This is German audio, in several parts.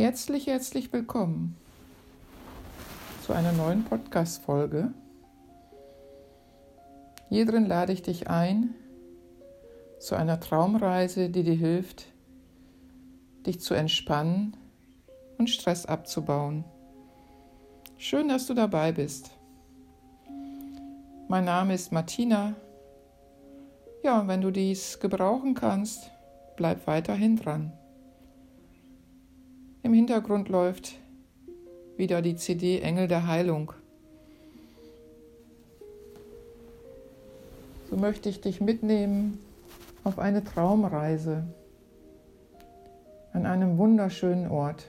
Herzlich, herzlich willkommen zu einer neuen Podcast-Folge. Hier drin lade ich dich ein zu einer Traumreise, die dir hilft, dich zu entspannen und Stress abzubauen. Schön, dass du dabei bist. Mein Name ist Martina. Ja, und wenn du dies gebrauchen kannst, bleib weiterhin dran. Im Hintergrund läuft wieder die CD Engel der Heilung. So möchte ich dich mitnehmen auf eine Traumreise an einem wunderschönen Ort,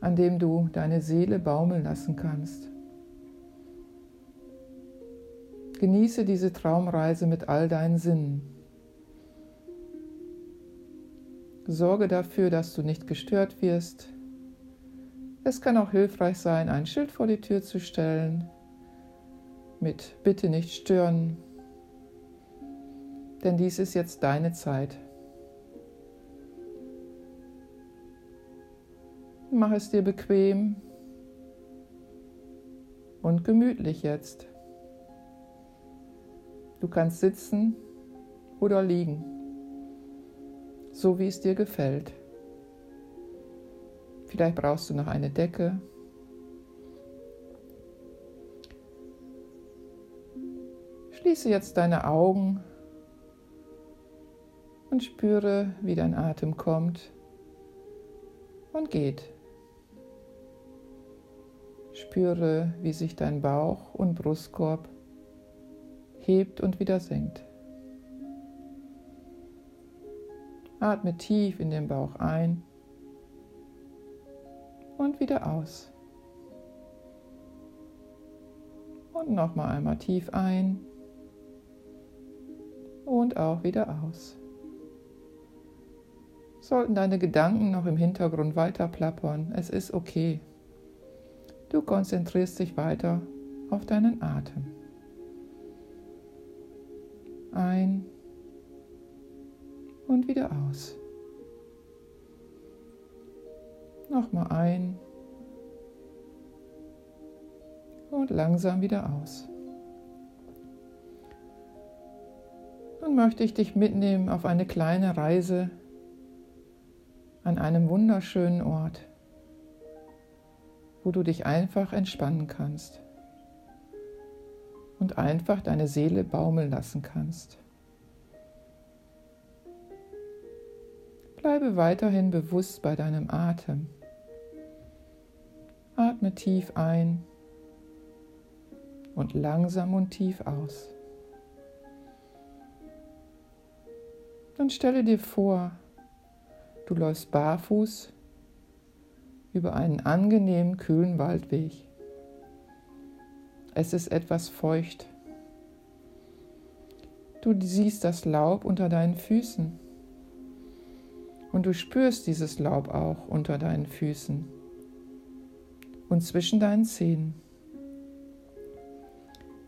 an dem du deine Seele baumeln lassen kannst. Genieße diese Traumreise mit all deinen Sinnen. Sorge dafür, dass du nicht gestört wirst. Es kann auch hilfreich sein, ein Schild vor die Tür zu stellen mit Bitte nicht stören, denn dies ist jetzt deine Zeit. Mach es dir bequem und gemütlich jetzt. Du kannst sitzen oder liegen so wie es dir gefällt. Vielleicht brauchst du noch eine Decke. Schließe jetzt deine Augen und spüre, wie dein Atem kommt und geht. Spüre, wie sich dein Bauch und Brustkorb hebt und wieder senkt. Atme tief in den Bauch ein und wieder aus. Und nochmal einmal tief ein und auch wieder aus. Sollten deine Gedanken noch im Hintergrund weiter plappern, es ist okay. Du konzentrierst dich weiter auf deinen Atem. Ein und wieder aus. Nochmal ein und langsam wieder aus. Nun möchte ich dich mitnehmen auf eine kleine Reise an einem wunderschönen Ort, wo du dich einfach entspannen kannst und einfach deine Seele baumeln lassen kannst. Bleibe weiterhin bewusst bei deinem Atem. Atme tief ein und langsam und tief aus. Dann stelle dir vor, du läufst barfuß über einen angenehmen, kühlen Waldweg. Es ist etwas feucht. Du siehst das Laub unter deinen Füßen. Und du spürst dieses Laub auch unter deinen Füßen und zwischen deinen Zähnen.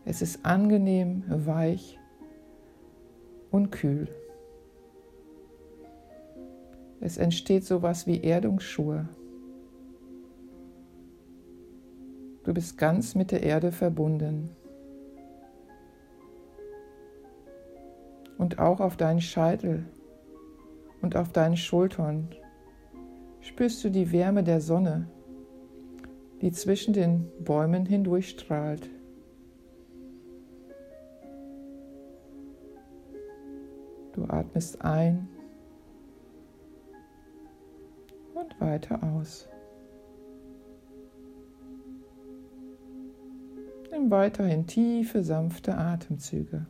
Es ist angenehm, weich und kühl. Es entsteht sowas wie Erdungsschuhe. Du bist ganz mit der Erde verbunden. Und auch auf deinen Scheitel und auf deinen Schultern spürst du die Wärme der Sonne, die zwischen den Bäumen hindurch strahlt. Du atmest ein und weiter aus. Nimm weiterhin tiefe, sanfte Atemzüge.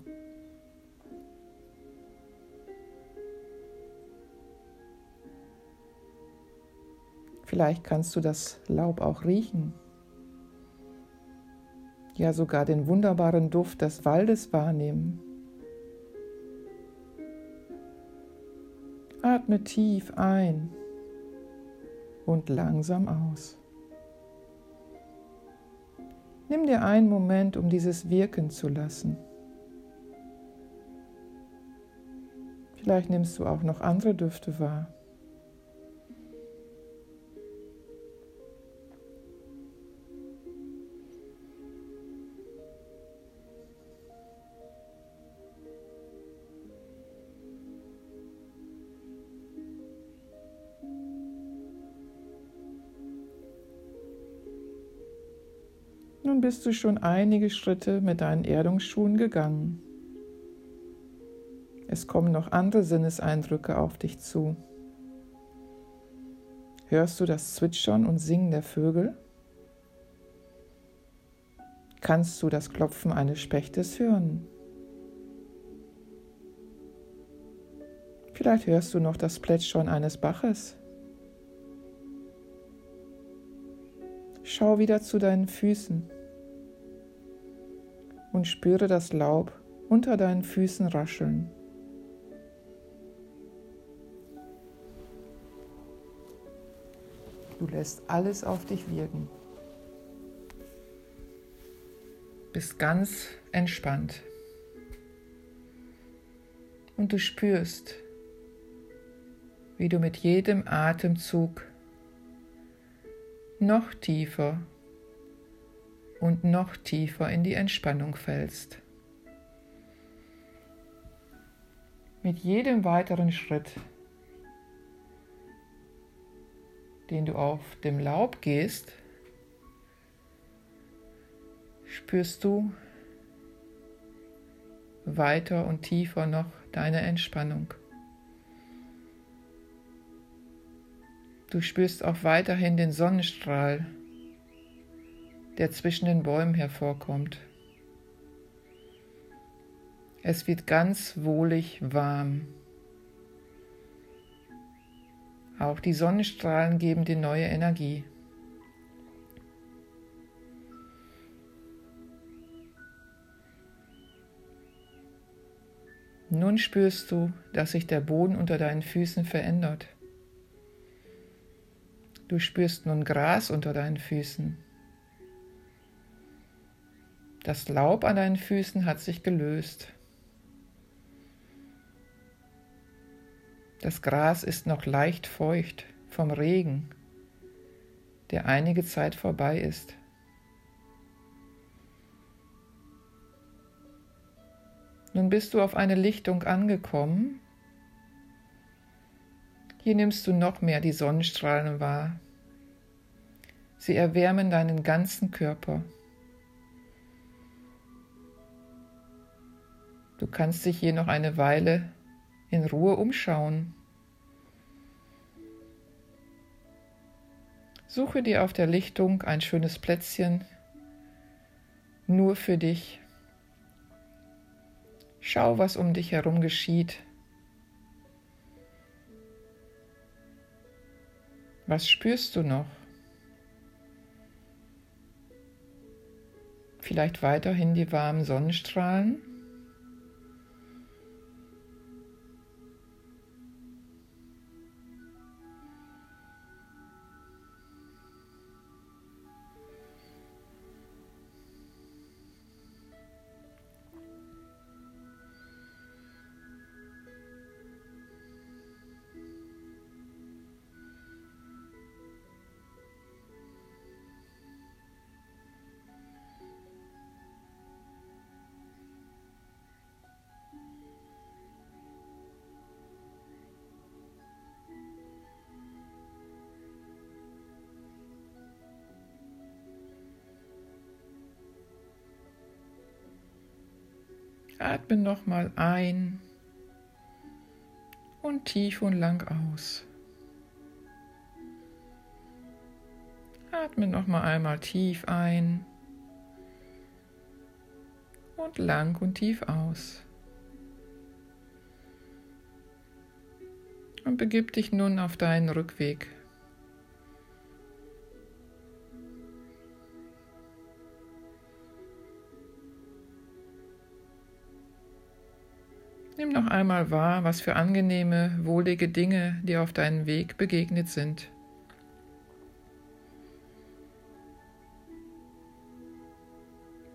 Vielleicht kannst du das Laub auch riechen. Ja, sogar den wunderbaren Duft des Waldes wahrnehmen. Atme tief ein und langsam aus. Nimm dir einen Moment, um dieses wirken zu lassen. Vielleicht nimmst du auch noch andere Düfte wahr. Nun bist du schon einige Schritte mit deinen Erdungsschuhen gegangen. Es kommen noch andere Sinneseindrücke auf dich zu. Hörst du das Zwitschern und Singen der Vögel? Kannst du das Klopfen eines Spechtes hören? Vielleicht hörst du noch das Plätschern eines Baches. Schau wieder zu deinen Füßen und spüre das Laub unter deinen Füßen rascheln. Du lässt alles auf dich wirken. Bist ganz entspannt. Und du spürst, wie du mit jedem Atemzug noch tiefer und noch tiefer in die Entspannung fällst. Mit jedem weiteren Schritt, den du auf dem Laub gehst, spürst du weiter und tiefer noch deine Entspannung. Du spürst auch weiterhin den Sonnenstrahl, der zwischen den Bäumen hervorkommt. Es wird ganz wohlig warm. Auch die Sonnenstrahlen geben dir neue Energie. Nun spürst du, dass sich der Boden unter deinen Füßen verändert. Du spürst nun Gras unter deinen Füßen. Das Laub an deinen Füßen hat sich gelöst. Das Gras ist noch leicht feucht vom Regen, der einige Zeit vorbei ist. Nun bist du auf eine Lichtung angekommen, hier nimmst du noch mehr die Sonnenstrahlen wahr. Sie erwärmen deinen ganzen Körper. Du kannst dich hier noch eine Weile in Ruhe umschauen. Suche dir auf der Lichtung ein schönes Plätzchen nur für dich. Schau, was um dich herum geschieht. Was spürst du noch? Vielleicht weiterhin die warmen Sonnenstrahlen? Atme nochmal ein und tief und lang aus. Atme nochmal einmal tief ein und lang und tief aus. Und begib dich nun auf deinen Rückweg. Noch einmal wahr, was für angenehme, wohlige Dinge dir auf deinem Weg begegnet sind.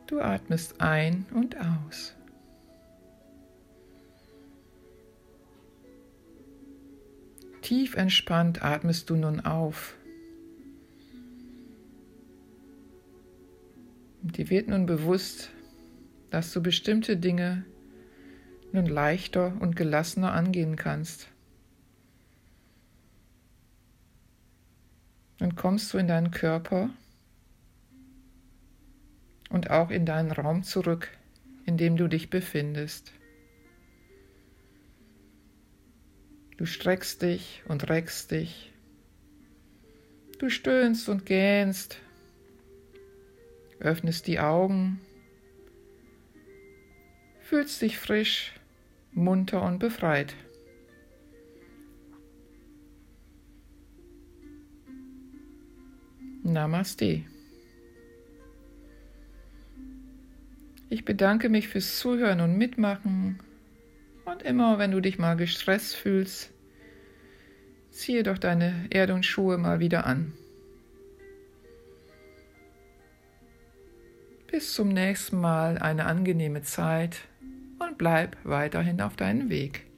Du atmest ein und aus. Tief entspannt atmest du nun auf. Und dir wird nun bewusst, dass du bestimmte Dinge nun leichter und gelassener angehen kannst. Dann kommst du in deinen Körper und auch in deinen Raum zurück, in dem du dich befindest. Du streckst dich und reckst dich. Du stöhnst und gähnst, öffnest die Augen, fühlst dich frisch, munter und befreit. Namaste. Ich bedanke mich fürs Zuhören und Mitmachen und immer, wenn du dich mal gestresst fühlst, ziehe doch deine Erdungsschuhe mal wieder an. Bis zum nächsten Mal eine angenehme Zeit und bleib weiterhin auf deinem Weg.